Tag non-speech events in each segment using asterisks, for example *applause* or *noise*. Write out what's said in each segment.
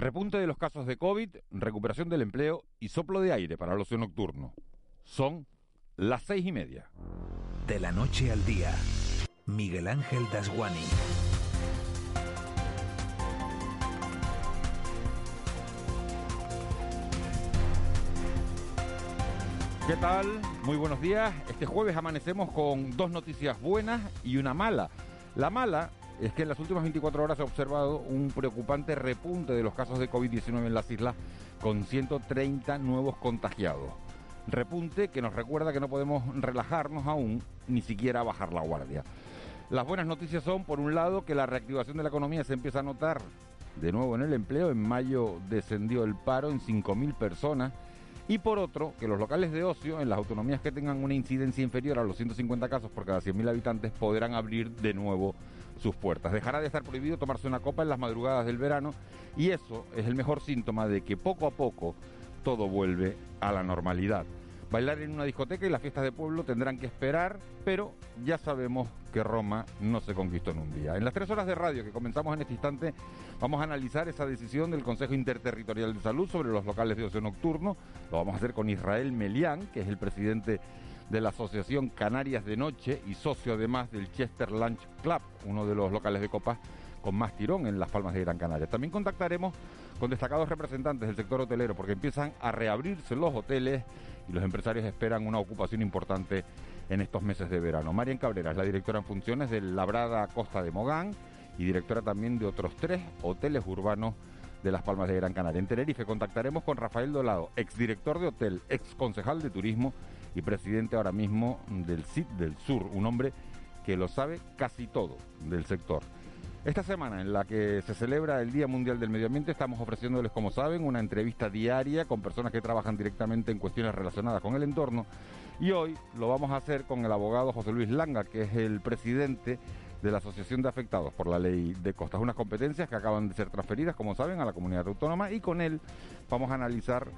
Repunte de los casos de COVID, recuperación del empleo y soplo de aire para el ocio nocturno. Son las seis y media. De la noche al día, Miguel Ángel Dasguani. ¿Qué tal? Muy buenos días. Este jueves amanecemos con dos noticias buenas y una mala. La mala es que en las últimas 24 horas se ha observado un preocupante repunte de los casos de COVID-19 en las islas con 130 nuevos contagiados. Repunte que nos recuerda que no podemos relajarnos aún, ni siquiera bajar la guardia. Las buenas noticias son, por un lado, que la reactivación de la economía se empieza a notar de nuevo en el empleo. En mayo descendió el paro en 5.000 personas. Y por otro, que los locales de ocio, en las autonomías que tengan una incidencia inferior a los 150 casos por cada 100.000 habitantes, podrán abrir de nuevo sus puertas. Dejará de estar prohibido tomarse una copa en las madrugadas del verano y eso es el mejor síntoma de que poco a poco todo vuelve a la normalidad. Bailar en una discoteca y las fiestas de pueblo tendrán que esperar, pero ya sabemos que Roma no se conquistó en un día. En las tres horas de radio que comenzamos en este instante, vamos a analizar esa decisión del Consejo Interterritorial de Salud sobre los locales de ocio nocturno. Lo vamos a hacer con Israel Melián, que es el presidente de la Asociación Canarias de Noche y socio además del Chester Lunch Club, uno de los locales de copas con más tirón en las Palmas de Gran Canaria. También contactaremos con destacados representantes del sector hotelero porque empiezan a reabrirse los hoteles y los empresarios esperan una ocupación importante en estos meses de verano. Marian Cabrera es la directora en funciones de Labrada Costa de Mogán y directora también de otros tres hoteles urbanos de las Palmas de Gran Canaria. En Tenerife contactaremos con Rafael Dolado, exdirector de hotel, ex concejal de turismo y presidente ahora mismo del CIT del Sur, un hombre que lo sabe casi todo del sector. Esta semana en la que se celebra el Día Mundial del Medio Ambiente estamos ofreciéndoles, como saben, una entrevista diaria con personas que trabajan directamente en cuestiones relacionadas con el entorno y hoy lo vamos a hacer con el abogado José Luis Langa, que es el presidente de la Asociación de Afectados por la Ley de Costas, unas competencias que acaban de ser transferidas, como saben, a la comunidad autónoma y con él vamos a analizar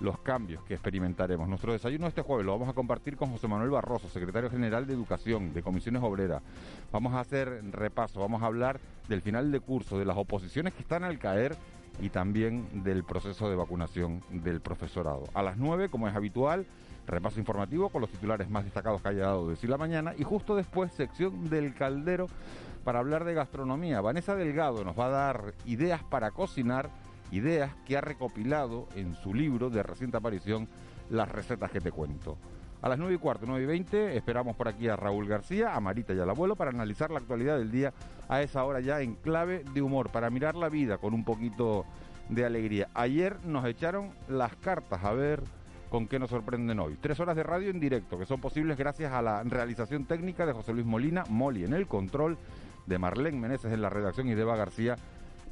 los cambios que experimentaremos. Nuestro desayuno este jueves lo vamos a compartir con José Manuel Barroso, secretario general de Educación, de Comisiones Obreras. Vamos a hacer repaso, vamos a hablar del final de curso, de las oposiciones que están al caer y también del proceso de vacunación del profesorado. A las 9, como es habitual, repaso informativo con los titulares más destacados que haya dado decir la mañana y justo después sección del caldero para hablar de gastronomía. Vanessa Delgado nos va a dar ideas para cocinar ideas que ha recopilado en su libro de reciente aparición, Las recetas que te cuento. A las 9 y cuarto, 9 y 20, esperamos por aquí a Raúl García, a Marita y al abuelo para analizar la actualidad del día a esa hora ya en clave de humor, para mirar la vida con un poquito de alegría. Ayer nos echaron las cartas a ver con qué nos sorprenden hoy. Tres horas de radio en directo, que son posibles gracias a la realización técnica de José Luis Molina, Moli en el control, de Marlene Meneses en la redacción y de Eva García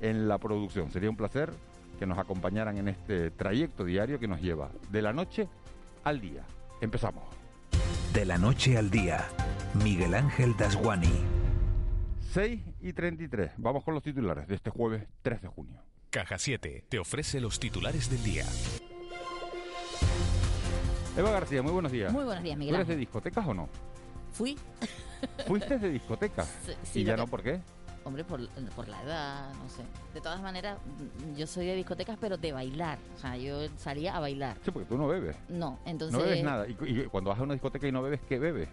en la producción. Sería un placer que nos acompañaran en este trayecto diario que nos lleva de la noche al día. Empezamos. De la noche al día, Miguel Ángel Dasguani. 6 y 33. Vamos con los titulares de este jueves 3 de junio. Caja 7 te ofrece los titulares del día. Eva García, muy buenos días. Muy buenos días, Miguel. ¿Tú eres de discotecas o no? Fui. ¿Fuiste de discotecas? *laughs* Sí, ¿Y ya no por qué? Hombre, por, por la edad, no sé. De todas maneras, yo soy de discotecas, pero de bailar. O sea, yo salía a bailar. Sí, porque tú no bebes. No, entonces... No bebes nada. Y, y cuando vas a una discoteca y no bebes, ¿qué bebes?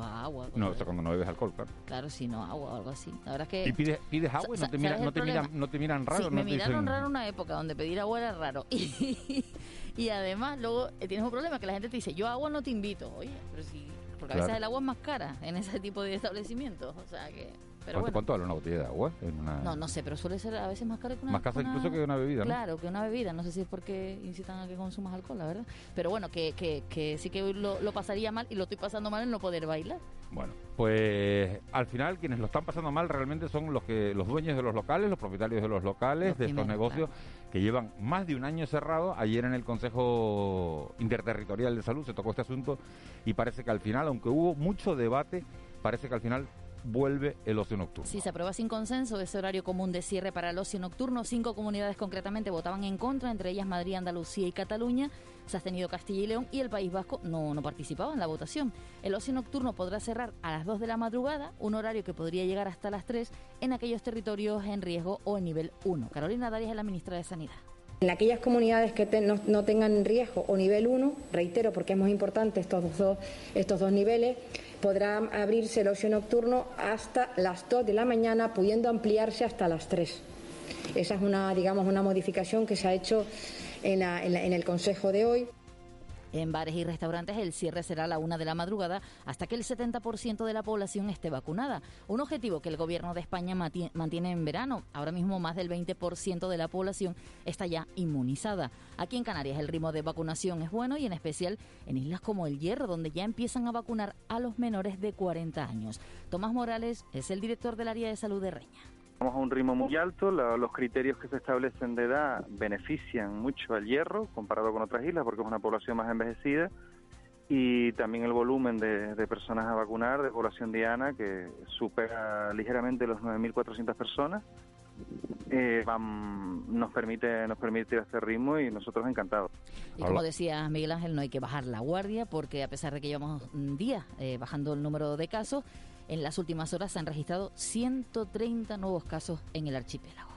agua. No, o- o sea, cuando no bebes alcohol, claro. Claro, sí, no, agua o algo así. La verdad es que... Y pides, pides agua y no te, ¿sabes miran, el no, te miran, no te miran raro. sí, me no te miraron dicen- raro una época donde pedir agua era raro. *laughs* Y, y además, luego eh, tienes un problema que la gente te dice, yo agua no te invito. Oye, pero sí... Porque a veces el agua es más cara en ese tipo de establecimientos. O sea que... Pero ¿Cuánto, bueno. cuánto vale una botella de agua? En una... No, no sé, pero suele ser a veces más caro que una... Más casa una- incluso que una bebida, ¿no? Claro, que una bebida. No sé si es porque incitan a que consumas alcohol, la verdad. Pero bueno, que, que, que sí que lo, lo pasaría mal y lo estoy pasando mal en no poder bailar. Bueno, pues al final quienes lo están pasando mal realmente son los que los dueños de los locales, los propietarios de los locales, Los de estos negocios que llevan más de un año cerrados. Ayer en el Consejo Interterritorial de Salud se tocó este asunto y parece que al final, aunque hubo mucho debate, parece que al final vuelve el ocio nocturno. Si se aprueba sin consenso ese horario común de cierre para el ocio nocturno, cinco comunidades concretamente votaban en contra, entre ellas Madrid, Andalucía y Cataluña. Se ha tenido Castilla y León y el País Vasco no, no participaba en la votación. El ocio nocturno podrá cerrar a las 2 de la madrugada, un horario que podría llegar hasta las 3 en aquellos territorios en riesgo o en nivel 1. Carolina Darias es la ministra de Sanidad. En aquellas comunidades que no, no, tengan riesgo o nivel 1, reitero porque es muy importante estos dos, estos dos niveles, podrá abrirse el ocio nocturno hasta las 2 de la mañana, pudiendo ampliarse hasta las 3. Esa es una, digamos, una modificación que se ha hecho en, en el Consejo de hoy. En bares y restaurantes el cierre será a la una de la madrugada hasta que el 70% de la población esté vacunada. Un objetivo que el gobierno de España mantiene en verano. Ahora mismo más del 20% de la población está ya inmunizada. Aquí en Canarias el ritmo de vacunación es bueno y en especial en islas como El Hierro, donde ya empiezan a vacunar a los menores de 40 años. Tomás Morales es el director del área de salud de Reña. Estamos a un ritmo muy alto, los criterios que se establecen de edad benefician mucho al hierro comparado con otras islas porque es una población más envejecida y también el volumen de, personas a vacunar de población diana que supera ligeramente los 9.400 personas eh, nos permite nos permite este ritmo y nosotros encantados. Y como decía Miguel Ángel, no hay que bajar la guardia porque a pesar de que llevamos días eh, bajando el número de casos, en las últimas horas se han registrado 130 nuevos casos en el archipiélago.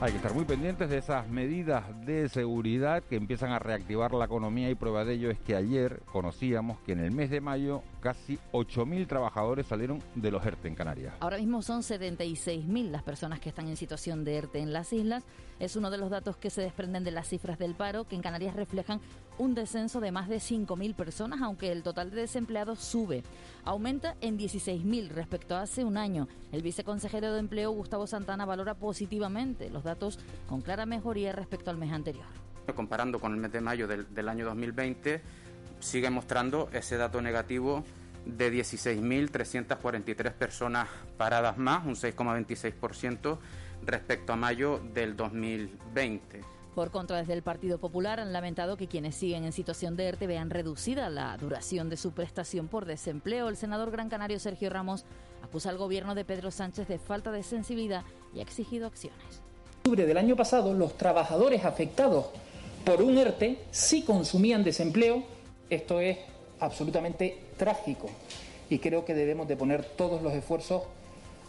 Hay que estar muy pendientes de esas medidas de seguridad que empiezan a reactivar la economía y prueba de ello es que ayer conocíamos que en el mes de mayo casi 8.000 trabajadores salieron de los ERTE en Canarias. Ahora mismo son 76.000 las personas que están en situación de ERTE en las islas. Es uno de los datos que se desprenden de las cifras del paro, que en Canarias reflejan un descenso de más de 5.000 personas, aunque el total de desempleados sube. Aumenta en 16.000 respecto a hace un año. El viceconsejero de Empleo, Gustavo Santana, valora positivamente los datos con clara mejoría respecto al mes anterior. Comparando con el mes de mayo del, del año 2020, sigue mostrando ese dato negativo de 16.343 personas paradas más, un 6,26% respecto a mayo del 2020. Por contra, desde el Partido Popular han lamentado que quienes siguen en situación de ERTE vean reducida la duración de su prestación por desempleo. El senador gran canario Sergio Ramos acusa al gobierno de Pedro Sánchez de falta de sensibilidad y ha exigido acciones. En octubre del año pasado, los trabajadores afectados por un ERTE sí consumían desempleo esto es absolutamente trágico y creo que debemos de poner todos los esfuerzos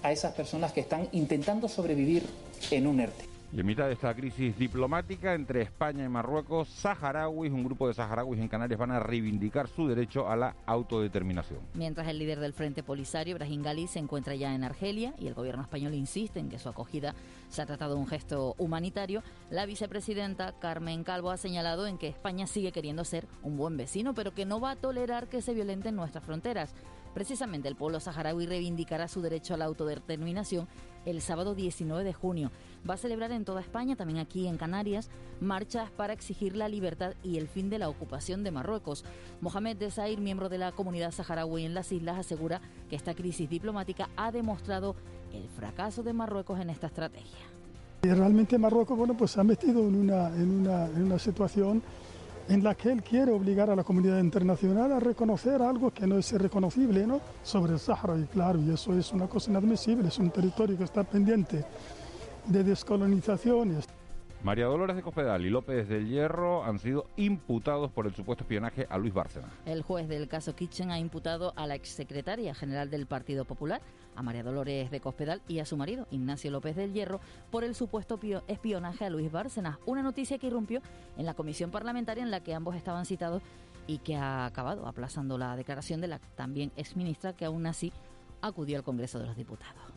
a esas personas que están intentando sobrevivir en un ERTE. Y en mitad de esta crisis diplomática entre España y Marruecos, saharauis, un grupo de saharauis en Canarias van a reivindicar su derecho a la autodeterminación. Mientras el líder del Frente Polisario, Brahim Gali, se encuentra ya en Argelia y el gobierno español insiste en que su acogida se ha tratado de un gesto humanitario, la vicepresidenta Carmen Calvo ha señalado en que España sigue queriendo ser un buen vecino, pero que no va a tolerar que se violenten nuestras fronteras. Precisamente el pueblo saharaui reivindicará su derecho a la autodeterminación el sábado 19 de junio. Va a celebrar en toda España, también aquí en Canarias, marchas para exigir la libertad y el fin de la ocupación de Marruecos. Mohamed Desair, miembro de la comunidad saharaui en las islas, asegura que esta crisis diplomática ha demostrado el fracaso de Marruecos en esta estrategia. Realmente Marruecos bueno, pues se ha metido en una, en una, en una situación en la que él quiere obligar a la comunidad internacional a reconocer algo que no es reconocible ¿no? sobre el Sahara. Y claro, y eso es una cosa inadmisible, es un territorio que está pendiente de descolonizaciones. María Dolores de Cospedal y López del Hierro han sido imputados por el supuesto espionaje a Luis Bárcena. El juez del caso Kitchen ha imputado a la exsecretaria general del Partido Popular, a María Dolores de Cospedal y a su marido, Ignacio López del Hierro, por el supuesto espionaje a Luis Bárcenas. Una noticia que irrumpió en la comisión parlamentaria en la que ambos estaban citados y que ha acabado aplazando la declaración de la también exministra que aún así acudió al Congreso de los Diputados.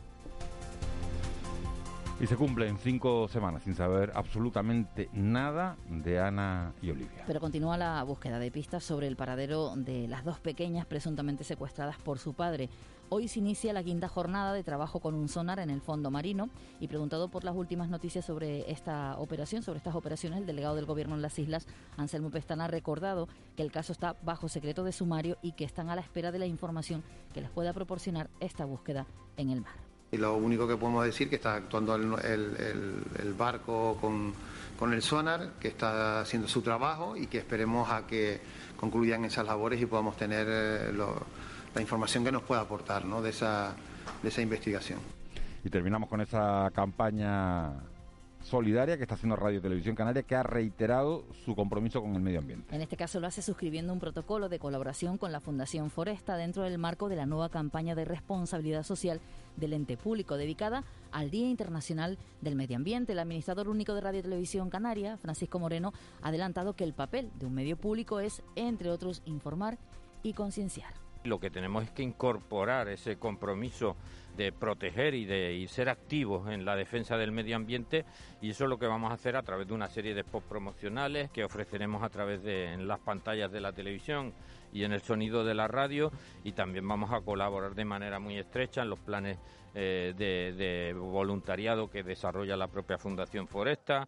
Y se cumplen cinco semanas sin saber absolutamente nada de Ana y Olivia. Pero continúa la búsqueda de pistas sobre el paradero de las dos pequeñas presuntamente secuestradas por su padre. Hoy se inicia la quinta jornada de trabajo con un sonar en el fondo marino y preguntado por las últimas noticias sobre esta operación, sobre estas operaciones, el delegado del gobierno en las islas, Anselmo Pestana, ha recordado que el caso está bajo secreto de sumario y que están a la espera de la información que les pueda proporcionar esta búsqueda en el mar. Y lo único que podemos decir que está actuando el, barco con, el sonar, que está haciendo su trabajo y que esperemos a que concluyan esas labores y podamos tener eh, la información que nos pueda aportar ¿no? de, esa, de esa investigación. Y terminamos con esa campaña solidaria que está haciendo Radio Televisión Canaria, que ha reiterado su compromiso con el medio ambiente. En este caso lo hace suscribiendo un protocolo de colaboración con la Fundación Foresta dentro del marco de la nueva campaña de responsabilidad social del ente público dedicada al Día Internacional del Medio Ambiente. El administrador único de Radio Televisión Canaria, Francisco Moreno, ha adelantado que el papel de un medio público es, entre otros, informar y concienciar. Lo que tenemos es que incorporar ese compromiso de proteger y de ser activos en la defensa del medio ambiente y eso es lo que vamos a hacer a través de una serie de post promocionales que ofreceremos a través de las pantallas de la televisión y en el sonido de la radio y también vamos a colaborar de manera muy estrecha en los planes eh, de, voluntariado que desarrolla la propia Fundación Foresta.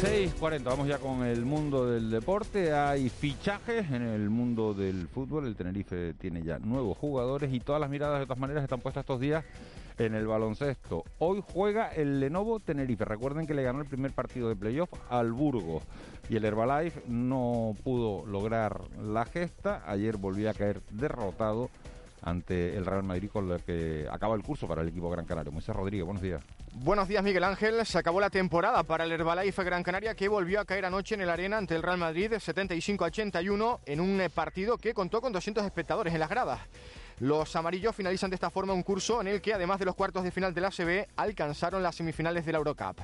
6.40, vamos ya con el mundo del deporte. Hay fichajes en el mundo del fútbol. El Tenerife tiene ya nuevos jugadores y todas las miradas de todas maneras están puestas estos días en el baloncesto. Hoy juega el Lenovo Tenerife. Recuerden que le ganó el primer partido de playoff al Burgos y el Herbalife no pudo lograr la gesta. Ayer volvió a caer derrotado ante el Real Madrid con lo que acaba el curso para el equipo Gran Canario. Moisés Rodríguez, buenos días. Buenos días, Miguel Ángel. Se acabó la temporada para el Herbalife Gran Canaria que volvió a caer anoche en el Arena ante el Real Madrid 75 a 81 en un partido que contó con 200 espectadores en las gradas. Los amarillos finalizan de esta forma un curso en el que, además de los cuartos de final de la ACB, alcanzaron las semifinales de la Eurocup.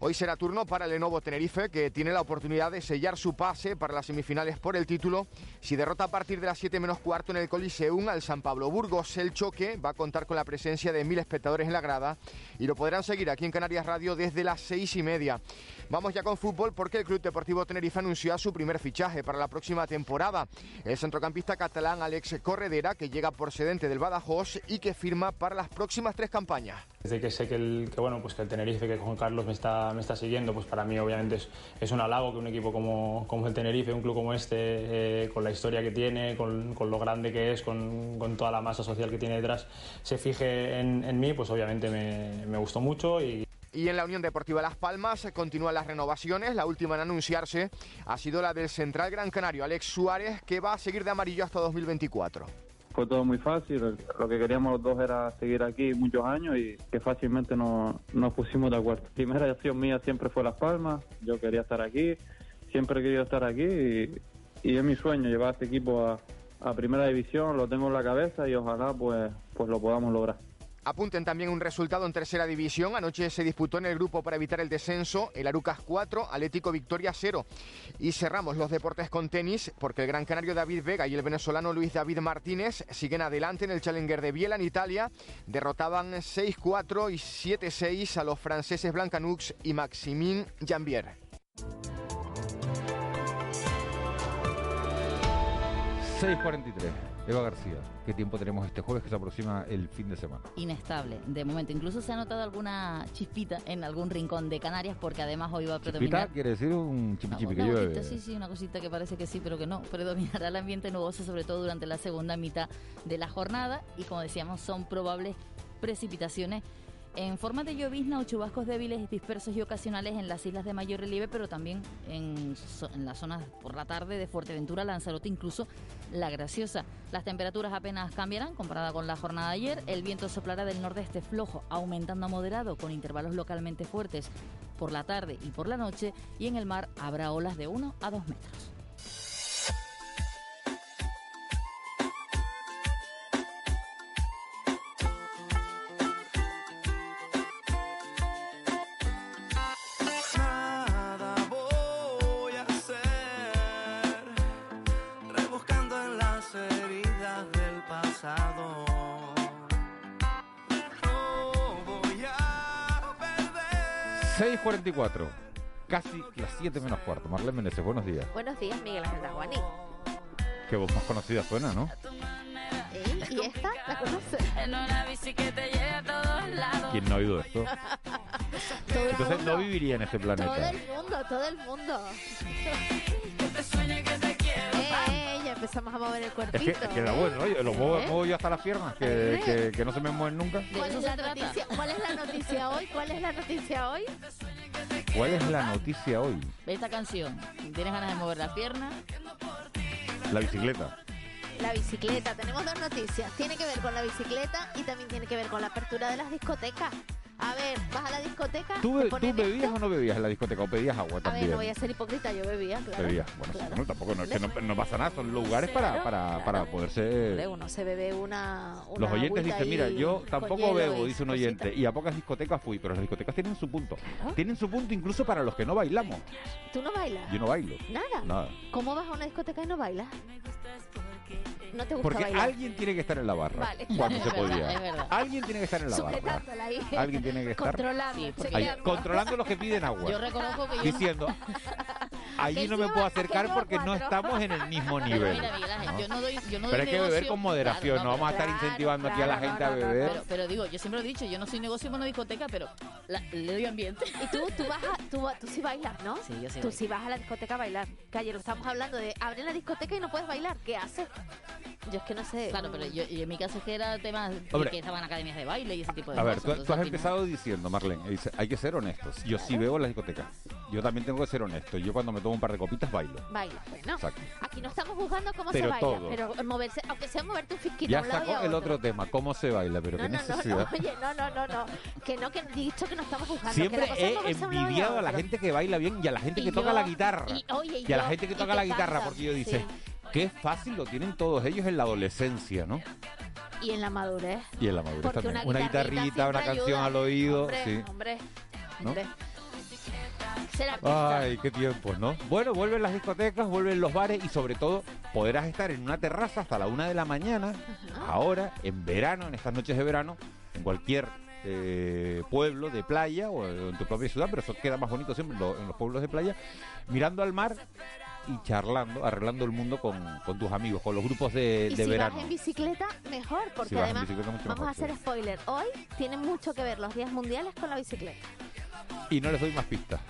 Hoy será turno para el Lenovo Tenerife, que tiene la oportunidad de sellar su pase para las semifinales por el título si derrota a partir de las 7 menos cuarto en el Coliseum al San Pablo Burgos. El choque va a contar con la presencia de mil espectadores en la grada y lo podrán seguir aquí en Canarias Radio desde las seis y media. Vamos ya con fútbol porque el Club Deportivo Tenerife anunció su primer fichaje para la próxima temporada. El centrocampista catalán Alex Corredera, que llega por procedente del Badajoz y que firma para las próximas tres campañas. Desde que sé que el, que, bueno, pues que el Tenerife, que Juan Carlos me está, me está siguiendo, pues para mí obviamente es, es un halago que un equipo como, como el Tenerife, un club como este, eh, con la historia que tiene, con, con, lo grande que es, con, con, toda la masa social que tiene detrás, se fije en, en mí, pues obviamente me, me gustó mucho y, y en la Unión Deportiva Las Palmas continúan las renovaciones. La última en anunciarse ha sido la del central Gran Canario, Alex Suárez, que va a seguir de amarillo hasta 2024 fue todo muy fácil. Lo que queríamos los dos era seguir aquí muchos años y que fácilmente nos, nos pusimos de acuerdo. Primera acción mía siempre fue Las Palmas. Yo quería estar aquí, siempre he querido estar aquí y, es mi sueño llevar a este equipo a, a primera división. Lo tengo en la cabeza y ojalá pues, pues lo podamos lograr. Apunten también un resultado en tercera división. Anoche se disputó en el grupo para evitar el descenso el Arucas 4, Atlético Victoria 0. Y cerramos los deportes con tenis porque el gran canario David Vega y el venezolano Luis David Martínez siguen adelante en el Challenger de Biela en Italia. Derrotaban 6-4 y 7-6 a los franceses Blancanux y Maximin Jambier. 6.43. Eva García, ¿qué tiempo tenemos este jueves que se aproxima el fin de semana? Inestable, de momento. Incluso se ha notado alguna chispita en algún rincón de Canarias porque además hoy va a predominar... ¿Chispita quiere decir un chipi, que llueve? sí, sí, una cosita que parece que sí, pero que no. *laughs* Predominará el ambiente nuboso sobre todo durante la segunda mitad de la jornada y como decíamos son probables precipitaciones en forma de llovizna o chubascos débiles dispersos y ocasionales en las islas de mayor relieve, pero también en, en las zonas por la tarde de Fuerteventura, Lanzarote, incluso La Graciosa. Las temperaturas apenas cambiarán comparada con la jornada de ayer. El viento soplará del nordeste flojo, aumentando a moderado con intervalos localmente fuertes por la tarde y por la noche, y en el mar habrá olas de 1 a 2 metros. 6.44, casi las 7 menos cuarto. Marlene Meneses, buenos días. Buenos días, Miguel Ángel Daguani. Qué voz más conocida suena, ¿no? ¿Y esta? ¿La conoces? ¿Quién no ha oído esto? Todo Entonces mundo. no viviría en Todo planeta. el mundo, todo el mundo. Eh, eh, empezamos a mover el Es cuerpito. que, es que era bueno, oye, los muevo, ¿Eh? muevo yo hasta las piernas, que, que, que no se me mueven nunca. ¿Cuál es, la noticia, ¿Cuál es la noticia hoy? ¿Cuál es la noticia hoy? ¿Cuál es la noticia hoy? Ve esta canción. ¿Tienes ganas de mover las piernas? La bicicleta. La bicicleta. Tenemos dos noticias. Tiene que ver con la bicicleta y también tiene que ver con la apertura de las discotecas. A ver, vas a la discoteca. ¿Tú, ¿Tú bebías o no bebías en la discoteca? ¿O pedías agua A ver, también? no voy a ser hipócrita, yo bebía, claro. Bebías. Bueno, sí, bueno, tampoco no, es que no, no pasa nada, son lugares para, para, claro. para poderse... Hombre, uno se bebe una. una Los oyentes dicen, mira, yo tampoco bebo, dice un oyente, y a pocas discotecas fui, pero las discotecas tienen su punto. Tienen su punto incluso para los que no bailamos. ¿Tú no bailas? Yo no bailo. Nada. Nada. ¿Cómo vas a una discoteca y no bailas? ¿No te gusta Porque bailar? alguien tiene que estar en la barra Vale. cuando Es se verdad, podía. es verdad. Alguien tiene que estar en la barra. Ahí. Alguien tiene que estar Controlando. Sí, ahí, controlando los que piden agua. Yo reconozco que yo... Diciendo, allí Que no me puedo que acercar porque no cuatro. estamos en el mismo Pero nivel. mira, Miguel Ángel, ¿no? yo no doy, yo no Pero doy hay que beber negocio- con moderación, Claro, no vamos a estar claro, incentivando aquí a la claro, gente a no, no, no, beber. Pero, pero digo, yo siempre lo he dicho, yo no soy negocio en una discoteca, pero la- le doy ambiente. Y tú, tú vas a, tú, tú sí bailas, ¿no? Sí, yo sí Tú bailo. sí vas a la discoteca a bailar. Que ayer lo estamos hablando de abrir la discoteca y no puedes bailar. ¿Qué haces? Yo es que no sé. Claro, pero yo, y en mi caso es que era tema de Hombre. que estaban academias de baile y ese tipo de A ver, cosas. tú, entonces, tú has final- empezado diciendo, Marlene, dice, hay que ser honestos. Yo sí bebo en la discoteca. Yo también tengo que ser honesto. Yo cuando me tomo un par de copitas bailo. Baila, bueno. Exacto. Aquí no estamos juzgando cómo Pero se baila, todo. pero moverse, aunque sea moverte un fisquito Ya a un lado y sacó a el otro. otro tema, cómo se baila, pero No, qué no, no, *laughs* oye, no, no, no, no, que no, que he dicho que no estamos juzgando. Siempre que la cosa es he moverse a a envidiado a la gente que baila bien y a la gente Y que toca la guitarra. y- oye, y y a la gente que toca la guitarra, porque yo dice, sí. Qué fácil lo tienen todos ellos en la adolescencia, ¿no? Y en la madurez. Y en la madurez Porque también. una guitarrita guitarrita, una canción ayuda. al oído. Hombre, sí. hombre, ¿No? hombre. Ay, qué tiempos, ¿no? Bueno, vuelven las discotecas, vuelven los bares y sobre todo podrás estar en una terraza hasta la una de la mañana, ahora, en verano, en estas noches de verano, en cualquier eh, pueblo de playa o en tu propia ciudad, pero eso queda más bonito siempre en los pueblos de playa, mirando al mar y charlando, arreglando el mundo con, con tus amigos, con los grupos de, Y de si verano. vas en bicicleta, mejor, porque Si además, vamos mejor, a hacer sí. spoiler, hoy tienen mucho que ver los días mundiales con la bicicleta. Y no les doy más pistas.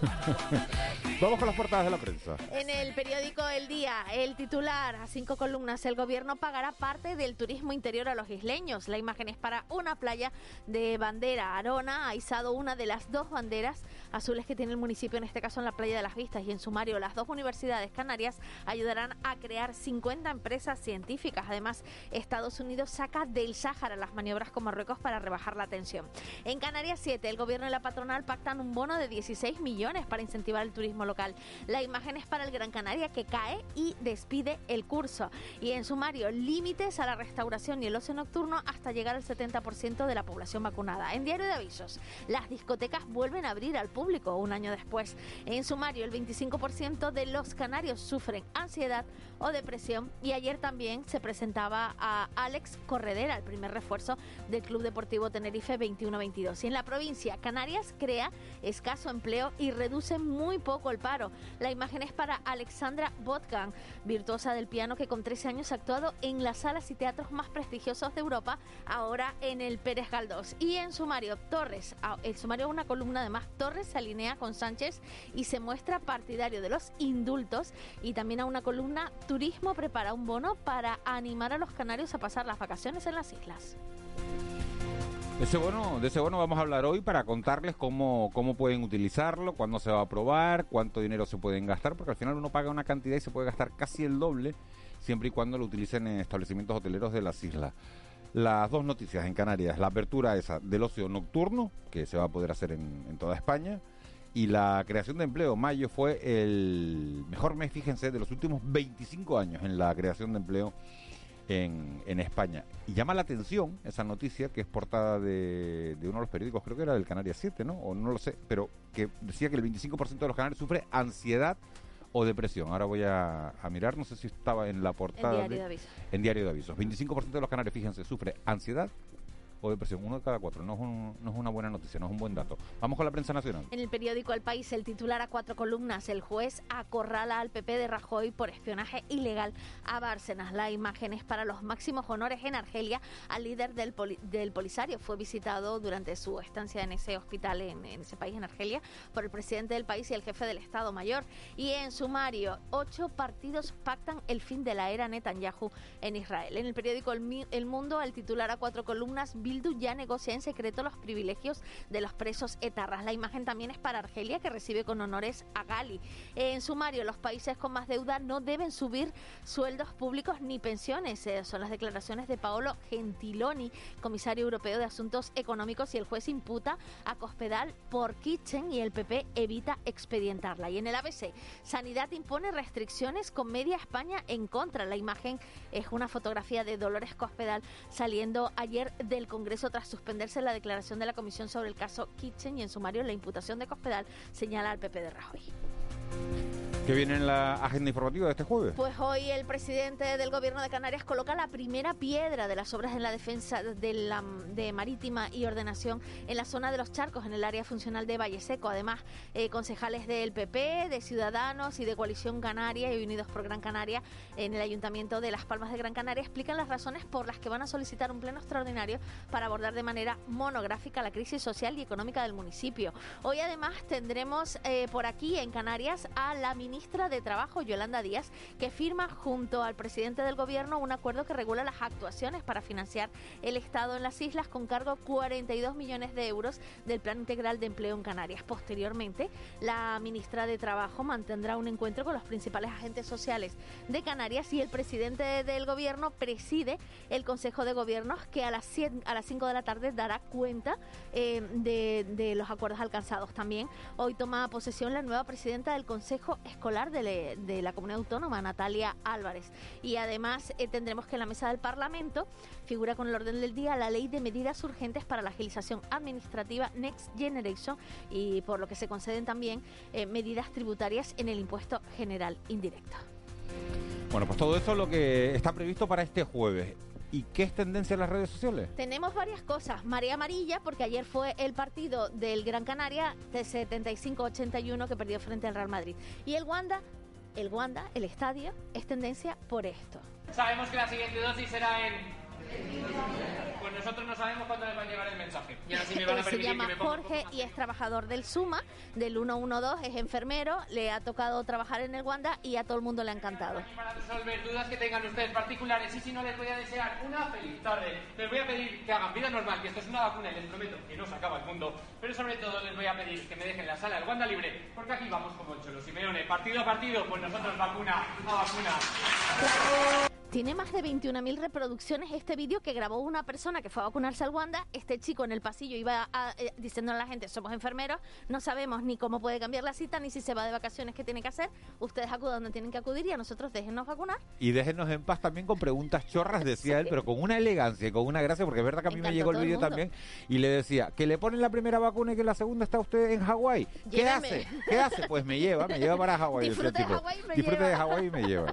*laughs* Vamos con las portadas de la prensa. En el periódico El Día, el titular a cinco columnas, el gobierno pagará parte del turismo interior a los isleños. La imagen es para una playa de bandera. Arona ha izado una de las dos banderas azules que tiene el municipio, en este caso en la playa de las Vistas y en sumario. Las dos universidades canarias ayudarán a crear 50 empresas científicas. Además, Estados Unidos saca del Sáhara las maniobras con Marruecos para rebajar la tensión. En Canarias 7, el gobierno y la patronal pactan un bono de 16 millones para incentivar el turismo local. La imagen es para el Gran Canaria que cae y despide el curso. Y en sumario, límites a la restauración y el ocio nocturno hasta llegar al 70% de la población vacunada. En diario de avisos, las discotecas vuelven a abrir al público un año después. En sumario, el 25% de los canarios sufren ansiedad o depresión y ayer también se presentaba a Alex Corredera, el primer refuerzo del Club Deportivo Tenerife 21-22. Y en la provincia, Canarias crea escaso empleo y reduce muy poco el paro. La imagen es para Alexandra Botkan, virtuosa del piano que con 13 años ha actuado en las salas y teatros más prestigiosos de Europa, ahora en el Pérez Galdós. Y en sumario, Torres, ah, el sumario una columna además, Torres se alinea con Sánchez y se muestra partidario de los indultos y también a una columna, Turismo prepara un bono para animar a los canarios a pasar las vacaciones en las islas. Ese bono, de ese bono vamos a hablar hoy para contarles cómo, cómo pueden utilizarlo, cuándo se va a aprobar, cuánto dinero se pueden gastar, porque al final uno paga una cantidad y se puede gastar casi el doble siempre y cuando lo utilicen en establecimientos hoteleros de las islas. Las dos noticias en Canarias, la apertura esa del ocio nocturno, que se va a poder hacer en, en toda España, y la creación de empleo. Mayo fue el mejor mes, fíjense, de los últimos 25 años en la creación de empleo en, en España. Y llama la atención esa noticia que es portada de, de uno de los periódicos, creo que era del Canarias 7, ¿no? O no lo sé, pero que decía que el 25% de los canarios sufre ansiedad o depresión. Ahora voy a, a mirar, no sé si estaba en la portada. diario de avisos. En diario de avisos. 25% de los canarios, fíjense, sufre ansiedad o depresión. Uno de cada cuatro. No es, no es una buena noticia, no es un buen dato. Vamos con la prensa nacional. En el periódico El País, el titular a cuatro columnas, el juez acorrala al PP de Rajoy por espionaje ilegal a Bárcenas. La imagen es para los máximos honores en Argelia al líder del, del Polisario. Fue visitado durante su estancia en ese hospital en, ese país, en Argelia, por el presidente del país y el jefe del Estado Mayor. Y en sumario, ocho partidos pactan el fin de la era Netanyahu en Israel. En el periódico El, Mundo, el titular a cuatro columnas, Bildu ya negocia en secreto los privilegios de los presos etarras. La imagen también es para Argelia, que recibe con honores a Gali. En sumario, los países con más deuda no deben subir sueldos públicos ni pensiones. Eh, son las declaraciones de Paolo Gentiloni, comisario europeo de Asuntos Económicos, y el juez imputa a Cospedal por Kitchen y el PP evita expedientarla. Y en el ABC, Sanidad impone restricciones con Media España en contra. La imagen es una fotografía de Dolores Cospedal saliendo ayer del Congreso tras suspenderse la declaración de la Comisión sobre el caso Kitchen y en sumario la imputación de Cospedal señala al PP de Rajoy. ¿Qué viene en la agenda informativa de este jueves? Pues hoy el presidente del Gobierno de Canarias coloca la primera piedra de las obras en la defensa de, la, de marítima y ordenación en la zona de los charcos, en el área funcional de Valle Seco. Además, eh, concejales del PP, de Ciudadanos y de Coalición Canaria y Unidos por Gran Canaria en el Ayuntamiento de Las Palmas de Gran Canaria explican las razones por las que van a solicitar un pleno extraordinario para abordar de manera monográfica la crisis social y económica del municipio. Hoy además tendremos eh, por aquí en Canarias a la ministra de Trabajo, Yolanda Díaz, que firma junto al presidente del gobierno un acuerdo que regula las actuaciones para financiar el Estado en las islas con cargo a 42 millones de euros del Plan Integral de Empleo en Canarias. Posteriormente, la ministra de Trabajo mantendrá un encuentro con los principales agentes sociales de Canarias y el presidente del gobierno preside el Consejo de Gobiernos que a las, a las 5 de la tarde dará cuenta eh, de, de los acuerdos alcanzados. También hoy toma posesión la nueva presidenta del Consejo Escolar de, la comunidad autónoma, Natalia Álvarez. Y además eh, tendremos que en la mesa del Parlamento figura con el orden del día la ley de medidas urgentes para la agilización administrativa Next Generation y por lo que se conceden también eh, medidas tributarias en el impuesto general indirecto. Bueno, pues todo eso es lo que está previsto para este jueves. ¿Y qué es tendencia en las redes sociales? Tenemos varias cosas. María Amarilla, porque ayer fue el partido del Gran Canaria de 75-81 que perdió frente al Real Madrid. Y el Wanda, el Wanda, el estadio, es tendencia por esto. Sabemos que la siguiente dosis será en pues nosotros no sabemos cuándo les va a llegar el mensaje. Y ahora sí me van a Se llama Jorge y es trabajador del SUMA, del 112, es enfermero, le ha tocado trabajar en el Wanda y a todo el mundo le ha encantado. Para resolver dudas que tengan ustedes particulares y si no les voy a desear una feliz tarde. Les voy a pedir que hagan vida normal, que esto es una vacuna y les prometo que no se acaba el mundo. Pero sobre todo les voy a pedir que me dejen la sala del Wanda libre, porque aquí vamos como el Cholo Simeone. Partido a partido, pues nosotros vacuna a vacuna. Tiene más de 21.000 reproducciones este vídeo que grabó una persona que fue a vacunarse al Wanda. Este chico en el pasillo iba eh, diciendo a la gente, somos enfermeros, no sabemos ni cómo puede cambiar la cita, ni si se va de vacaciones, qué tiene que hacer. Ustedes acudan donde tienen que acudir y a nosotros déjennos vacunar. Y déjenos en paz también con preguntas chorras, decía él, pero con una elegancia y con una gracia, porque es verdad que a mí me llegó el vídeo también y le decía, que le ponen la primera vacuna y que la segunda está usted en Hawái. ¿Qué hace? ¿Qué hace? Pues me lleva, me lleva para Hawái. Disfrute de Hawái me Disfrute de Hawái y me lleva.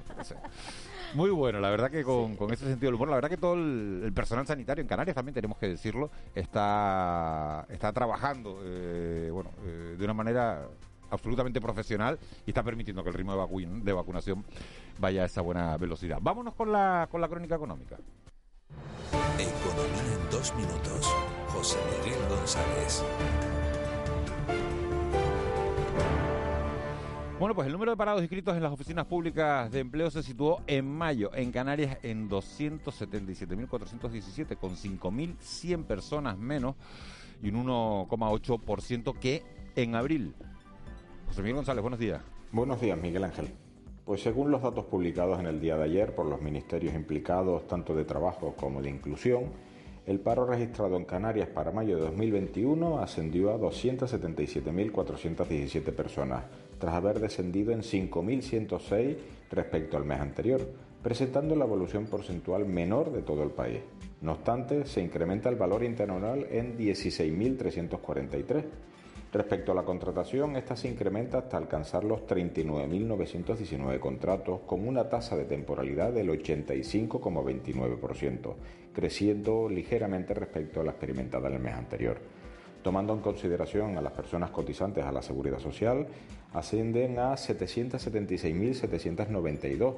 Muy bueno, la verdad que con, ese sentido del humor, la verdad que todo el, personal sanitario en Canarias también tenemos que decirlo, está, está trabajando eh, bueno, eh, de una manera absolutamente profesional y está permitiendo que el ritmo de, de vacunación vaya a esa buena velocidad. Vámonos con la, con la crónica económica. Economía en dos minutos. José Miguel González. Bueno, pues el número de parados inscritos en las oficinas públicas de empleo se situó en mayo en Canarias en 277.417, con 5.100 personas menos y un 1,8% que en abril. José Miguel González, buenos días. Buenos días, Miguel Ángel. Pues según los datos publicados en el día de ayer por los ministerios implicados tanto de trabajo como de inclusión, el paro registrado en Canarias para mayo de 2021 ascendió a 277.417 personas, tras haber descendido en 5.106 respecto al mes anterior, presentando la evolución porcentual menor de todo el país. No obstante, se incrementa el valor interanual en 16.343. Respecto a la contratación, esta se incrementa hasta alcanzar los 39.919 contratos con una tasa de temporalidad del 85,29%, creciendo ligeramente respecto a la experimentada en el mes anterior. Tomando en consideración a las personas cotizantes a la seguridad social, ascienden a 776.792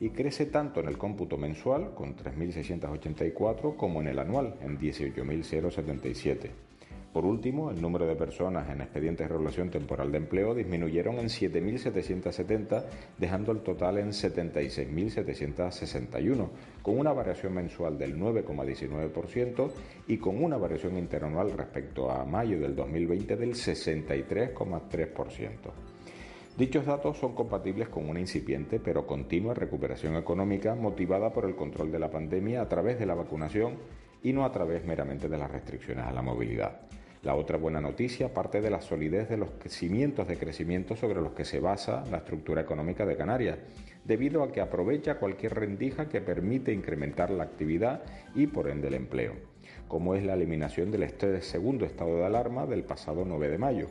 y crece tanto en el cómputo mensual, con 3.684, como en el anual, en 18.077. Por último, el número de personas en expedientes de regulación temporal de empleo disminuyeron en 7.770, dejando el total en 76.761, con una variación mensual del 9,19% y con una variación interanual respecto a mayo del 2020 del 63,3%. Dichos datos son compatibles con una incipiente pero continua recuperación económica motivada por el control de la pandemia a través de la vacunación y no a través meramente de las restricciones a la movilidad. La otra buena noticia parte de la solidez de los cimientos de crecimiento sobre los que se basa la estructura económica de Canarias, debido a que aprovecha cualquier rendija que permite incrementar la actividad y por ende el empleo, como es la eliminación del segundo estado de alarma del pasado 9 de mayo.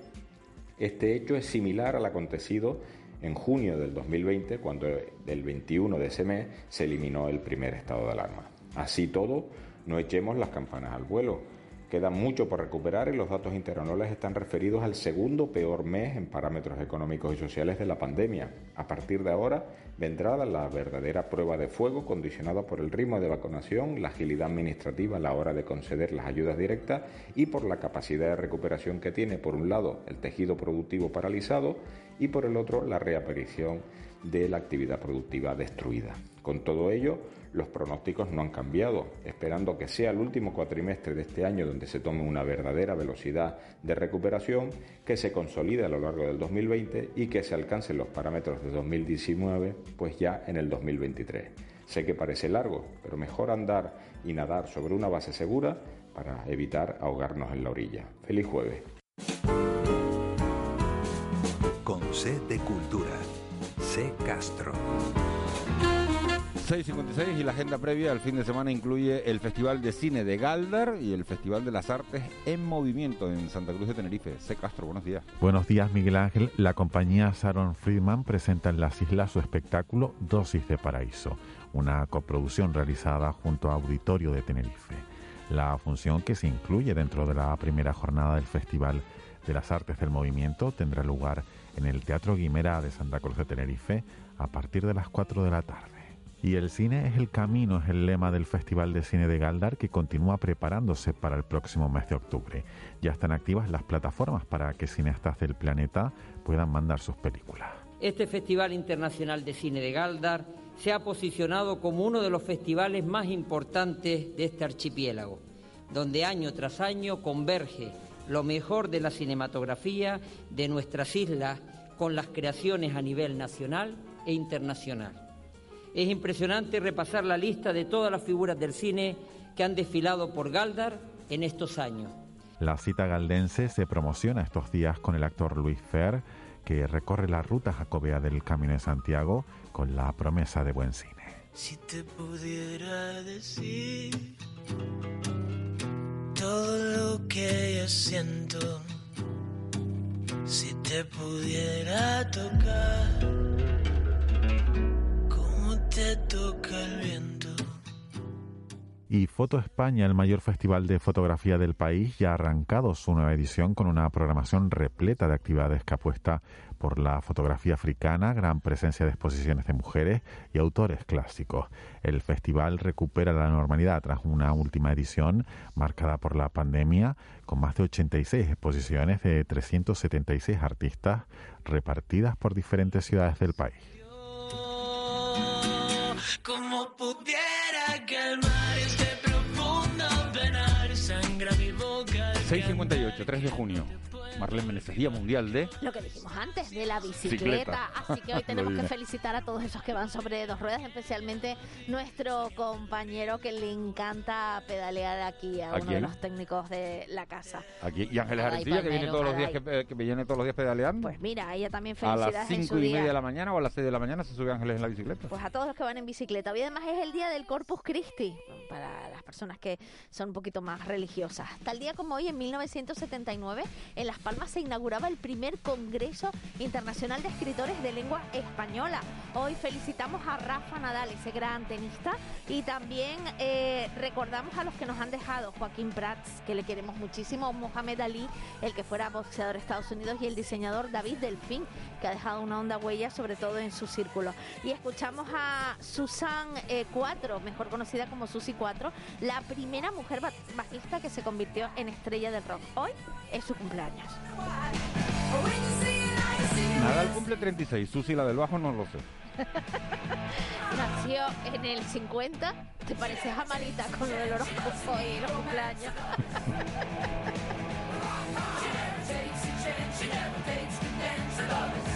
Este hecho es similar al acontecido en junio del 2020, cuando el 21 de ese mes se eliminó el primer estado de alarma. Así todo, no echemos las campanas al vuelo. Queda mucho por recuperar y los datos interanuales están referidos al segundo peor mes en parámetros económicos y sociales de la pandemia. A partir de ahora vendrá la verdadera prueba de fuego condicionada por el ritmo de vacunación, la agilidad administrativa a la hora de conceder las ayudas directas y por la capacidad de recuperación que tiene, por un lado, el tejido productivo paralizado y por el otro, la reaparición de la actividad productiva destruida. Con todo ello, los pronósticos no han cambiado, esperando que sea el último cuatrimestre de este año donde se tome una verdadera velocidad de recuperación, que se consolide a lo largo del 2020 y que se alcancen los parámetros de 2019, pues ya en el 2023. Sé que parece largo, pero mejor andar y nadar sobre una base segura para evitar ahogarnos en la orilla. Feliz jueves. Con C de Cultura. C Castro. 6.56 y la agenda previa al fin de semana incluye el Festival de Cine de Galdar y el Festival de las Artes en Movimiento en Santa Cruz de Tenerife. C. Castro, buenos días. Buenos días, Miguel Ángel. La compañía Sharon Friedman presenta en las islas su espectáculo Dosis de Paraíso, una coproducción realizada junto a Auditorio de Tenerife. La función que se incluye dentro de la primera jornada del Festival de las Artes del Movimiento tendrá lugar en el Teatro Guimera de Santa Cruz de Tenerife a partir de las 4 de la tarde. Y el cine es el camino, es el lema del Festival de Cine de Galdar que continúa preparándose para el próximo mes de octubre. Ya están activas las plataformas para que cineastas del planeta puedan mandar sus películas. Este Festival Internacional de Cine de Galdar se ha posicionado como uno de los festivales más importantes de este archipiélago, donde año tras año converge lo mejor de la cinematografía de nuestras islas con las creaciones a nivel nacional e internacional. Es impresionante repasar la lista de todas las figuras del cine que han desfilado por Galdar en estos años. La cita galdense se promociona estos días con el actor Luis Fer, que recorre la ruta jacobea del Camino de Santiago con la promesa de buen cine. Si te pudiera decir todo lo que yo siento, si te pudiera tocar Y Foto España, el mayor festival de fotografía del país, ya ha arrancado su nueva edición con una programación repleta de actividades que apuesta por la fotografía africana, gran presencia de exposiciones de mujeres y autores clásicos. El festival recupera la normalidad tras una última edición marcada por la pandemia, con más de 86 exposiciones de 376 artistas repartidas por diferentes ciudades del país. Pudiera calmar este profundo penar, sangra mi boca. 6.58, 3 de junio. Marlene Meneses, Día Mundial de... Lo que dijimos antes, de la bicicleta. Así que hoy *laughs* tenemos que felicitar a todos esos que van sobre dos ruedas, especialmente nuestro compañero que le encanta pedalear aquí a, uno de los técnicos de la casa. Aquí, y Ángeles Arencilla, que viene todos los días, que, que, viene todos los días pedaleando. Pues mira, ella también felicidades A las 5 y media de la mañana o a las 6 de la mañana se sube Ángeles en la bicicleta. Pues a todos los que van en bicicleta. Hoy además es el día del Corpus Christi, para las personas que son un poquito más religiosas. Tal día como hoy, en 1979, en las Palmas se inauguraba el primer Congreso Internacional de Escritores de Lengua Española. Hoy felicitamos a Rafa Nadal, ese gran tenista, y también eh, recordamos a los que nos han dejado, Joaquín Prats, que le queremos muchísimo, Mohamed Ali, el que fuera boxeador de Estados Unidos, y el diseñador David Delfín, que ha dejado una honda huella, sobre todo en su círculo. Y escuchamos a Susan 4, mejor conocida como Susi 4, la primera mujer ba- bajista que se convirtió en estrella del rock. Hoy es su cumpleaños. Nadal cumple 36, Susi la del bajo no lo sé. *laughs* Nació en el 50. ¿Te pareces a Marita con lo del horóscopo y los cumpleaños? *laughs*